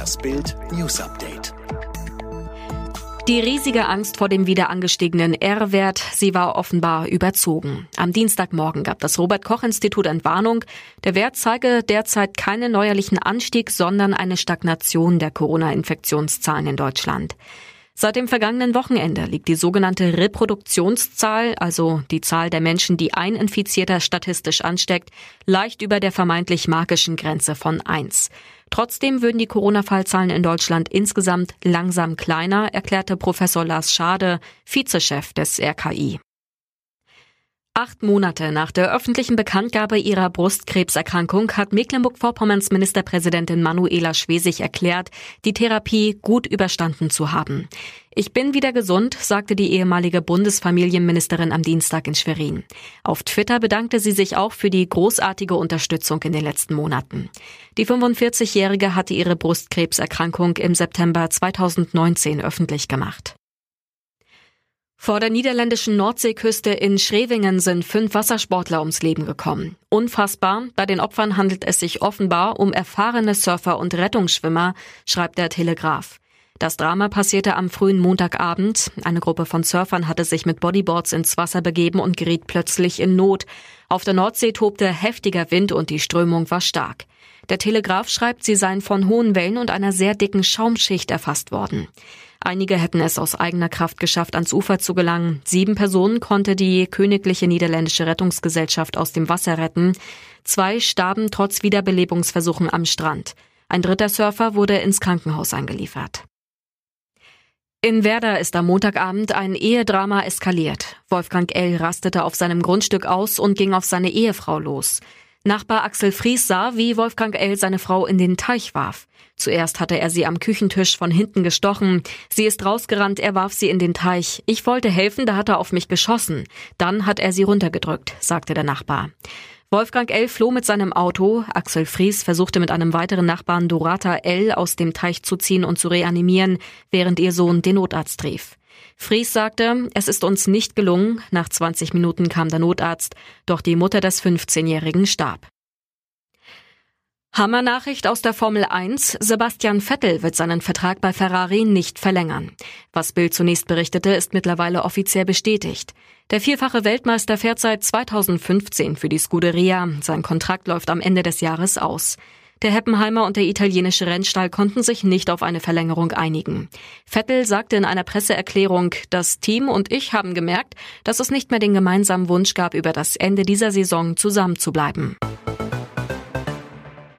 Das Bild News Update. Die riesige Angst vor dem wieder angestiegenen R-Wert, sie war offenbar überzogen. Am Dienstagmorgen gab das Robert Koch Institut Entwarnung, der Wert zeige derzeit keinen neuerlichen Anstieg, sondern eine Stagnation der Corona-Infektionszahlen in Deutschland. Seit dem vergangenen Wochenende liegt die sogenannte Reproduktionszahl, also die Zahl der Menschen, die ein Infizierter statistisch ansteckt, leicht über der vermeintlich magischen Grenze von 1. Trotzdem würden die Corona-Fallzahlen in Deutschland insgesamt langsam kleiner, erklärte Professor Lars Schade, Vizechef des RKI. Acht Monate nach der öffentlichen Bekanntgabe ihrer Brustkrebserkrankung hat Mecklenburg-Vorpommerns Ministerpräsidentin Manuela Schwesig erklärt, die Therapie gut überstanden zu haben. Ich bin wieder gesund, sagte die ehemalige Bundesfamilienministerin am Dienstag in Schwerin. Auf Twitter bedankte sie sich auch für die großartige Unterstützung in den letzten Monaten. Die 45-Jährige hatte ihre Brustkrebserkrankung im September 2019 öffentlich gemacht. Vor der niederländischen Nordseeküste in Schrevingen sind fünf Wassersportler ums Leben gekommen. Unfassbar, bei den Opfern handelt es sich offenbar um erfahrene Surfer und Rettungsschwimmer, schreibt der Telegraph. Das Drama passierte am frühen Montagabend. Eine Gruppe von Surfern hatte sich mit Bodyboards ins Wasser begeben und geriet plötzlich in Not. Auf der Nordsee tobte heftiger Wind und die Strömung war stark. Der Telegraph schreibt, sie seien von hohen Wellen und einer sehr dicken Schaumschicht erfasst worden. Einige hätten es aus eigener Kraft geschafft, ans Ufer zu gelangen. Sieben Personen konnte die Königliche Niederländische Rettungsgesellschaft aus dem Wasser retten. Zwei starben trotz Wiederbelebungsversuchen am Strand. Ein dritter Surfer wurde ins Krankenhaus eingeliefert. In Werder ist am Montagabend ein Ehedrama eskaliert. Wolfgang L. rastete auf seinem Grundstück aus und ging auf seine Ehefrau los. Nachbar Axel Fries sah, wie Wolfgang L. seine Frau in den Teich warf. Zuerst hatte er sie am Küchentisch von hinten gestochen. Sie ist rausgerannt, er warf sie in den Teich. Ich wollte helfen, da hat er auf mich geschossen. Dann hat er sie runtergedrückt, sagte der Nachbar. Wolfgang L. floh mit seinem Auto. Axel Fries versuchte mit einem weiteren Nachbarn Dorata L. aus dem Teich zu ziehen und zu reanimieren, während ihr Sohn den Notarzt rief. Fries sagte, es ist uns nicht gelungen. Nach 20 Minuten kam der Notarzt, doch die Mutter des 15-Jährigen starb. Hammernachricht aus der Formel 1. Sebastian Vettel wird seinen Vertrag bei Ferrari nicht verlängern. Was Bild zunächst berichtete, ist mittlerweile offiziell bestätigt. Der vierfache Weltmeister fährt seit 2015 für die Scuderia. Sein Kontrakt läuft am Ende des Jahres aus. Der Heppenheimer und der italienische Rennstall konnten sich nicht auf eine Verlängerung einigen. Vettel sagte in einer Presseerklärung, das Team und ich haben gemerkt, dass es nicht mehr den gemeinsamen Wunsch gab, über das Ende dieser Saison zusammenzubleiben.